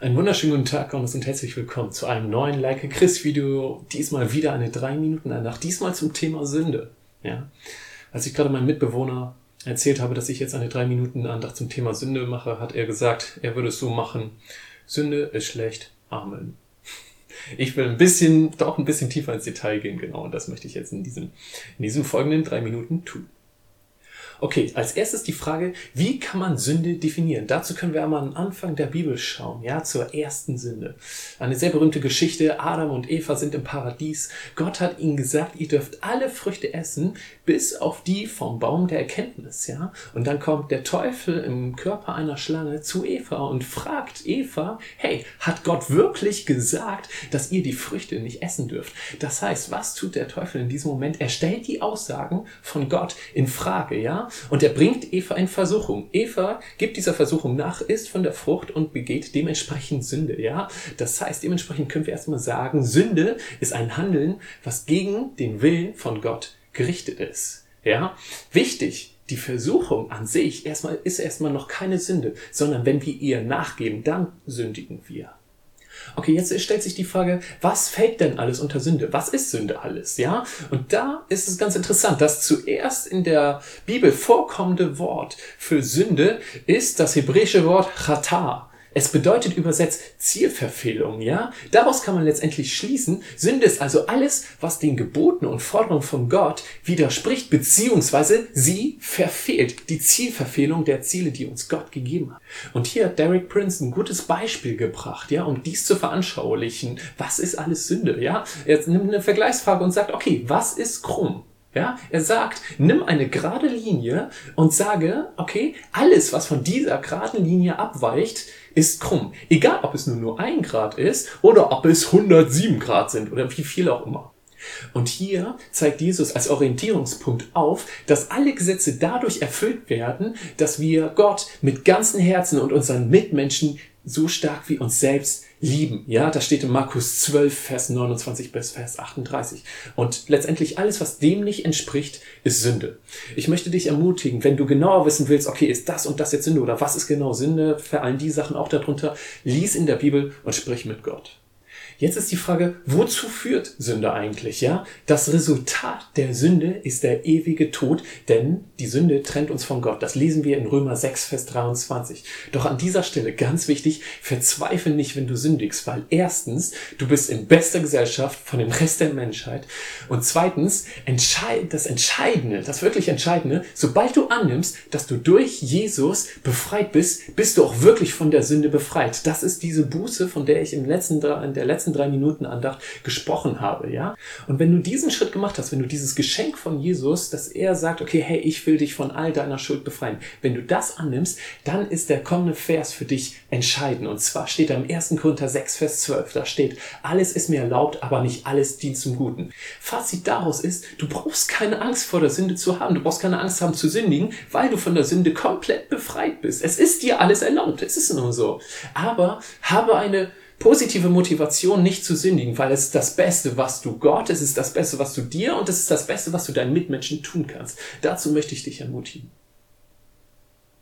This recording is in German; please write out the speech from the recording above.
Einen wunderschönen guten Tag und herzlich willkommen zu einem neuen Like Chris Video. Diesmal wieder eine 3 Minuten Andacht, diesmal zum Thema Sünde. Ja? Als ich gerade meinem Mitbewohner erzählt habe, dass ich jetzt eine 3 Minuten Andacht zum Thema Sünde mache, hat er gesagt, er würde es so machen. Sünde ist schlecht. Amen. Ich will ein bisschen, doch ein bisschen tiefer ins Detail gehen, genau, und das möchte ich jetzt in diesem, in diesem folgenden drei Minuten tun. Okay, als erstes die Frage, wie kann man Sünde definieren? Dazu können wir einmal am Anfang der Bibel schauen, ja, zur ersten Sünde. Eine sehr berühmte Geschichte, Adam und Eva sind im Paradies. Gott hat ihnen gesagt, ihr dürft alle Früchte essen, bis auf die vom Baum der Erkenntnis, ja. Und dann kommt der Teufel im Körper einer Schlange zu Eva und fragt Eva, hey, hat Gott wirklich gesagt, dass ihr die Früchte nicht essen dürft? Das heißt, was tut der Teufel in diesem Moment? Er stellt die Aussagen von Gott in Frage, ja. Und er bringt Eva in Versuchung. Eva gibt dieser Versuchung nach, isst von der Frucht und begeht dementsprechend Sünde, ja. Das heißt, dementsprechend können wir erstmal sagen, Sünde ist ein Handeln, was gegen den Willen von Gott gerichtet ist, ja. Wichtig, die Versuchung an sich erstmal ist erstmal noch keine Sünde, sondern wenn wir ihr nachgeben, dann sündigen wir. Okay, jetzt stellt sich die Frage, was fällt denn alles unter Sünde? Was ist Sünde alles? Ja? Und da ist es ganz interessant, dass zuerst in der Bibel vorkommende Wort für Sünde ist das hebräische Wort chata. Es bedeutet übersetzt Zielverfehlung, ja? Daraus kann man letztendlich schließen, Sünde ist also alles, was den Geboten und Forderungen von Gott widerspricht, beziehungsweise sie verfehlt. Die Zielverfehlung der Ziele, die uns Gott gegeben hat. Und hier hat Derek Prince ein gutes Beispiel gebracht, ja, um dies zu veranschaulichen. Was ist alles Sünde, ja? Er nimmt eine Vergleichsfrage und sagt, okay, was ist krumm? Ja, er sagt, nimm eine gerade Linie und sage, okay, alles, was von dieser geraden Linie abweicht, ist krumm. Egal, ob es nur nur ein Grad ist oder ob es 107 Grad sind oder wie viel auch immer. Und hier zeigt Jesus als Orientierungspunkt auf, dass alle Gesetze dadurch erfüllt werden, dass wir Gott mit ganzem Herzen und unseren Mitmenschen so stark wie uns selbst lieben. Ja, das steht in Markus 12, Vers 29 bis Vers 38. Und letztendlich alles, was dem nicht entspricht, ist Sünde. Ich möchte dich ermutigen, wenn du genauer wissen willst, okay, ist das und das jetzt Sünde oder was ist genau Sünde, fallen die Sachen auch darunter, lies in der Bibel und sprich mit Gott. Jetzt ist die Frage, wozu führt Sünde eigentlich, ja? Das Resultat der Sünde ist der ewige Tod, denn die Sünde trennt uns von Gott. Das lesen wir in Römer 6, Vers 23. Doch an dieser Stelle ganz wichtig, verzweifle nicht, wenn du sündigst, weil erstens, du bist in bester Gesellschaft von dem Rest der Menschheit und zweitens, entscheid, das Entscheidende, das wirklich Entscheidende, sobald du annimmst, dass du durch Jesus befreit bist, bist du auch wirklich von der Sünde befreit. Das ist diese Buße, von der ich im letzten, in der letzten letzten drei Minuten Andacht gesprochen habe, ja? Und wenn du diesen Schritt gemacht hast, wenn du dieses Geschenk von Jesus, dass er sagt, okay, hey, ich will dich von all deiner Schuld befreien, wenn du das annimmst, dann ist der kommende Vers für dich entscheidend. Und zwar steht da im 1. Korinther 6, Vers 12, da steht, alles ist mir erlaubt, aber nicht alles dient zum Guten. Fazit daraus ist, du brauchst keine Angst vor der Sünde zu haben, du brauchst keine Angst haben zu sündigen, weil du von der Sünde komplett befreit bist. Es ist dir alles erlaubt, es ist nur so. Aber habe eine positive Motivation, nicht zu sündigen, weil es ist das Beste, was du Gott, es ist das Beste, was du dir und es ist das Beste, was du deinen Mitmenschen tun kannst. Dazu möchte ich dich ermutigen.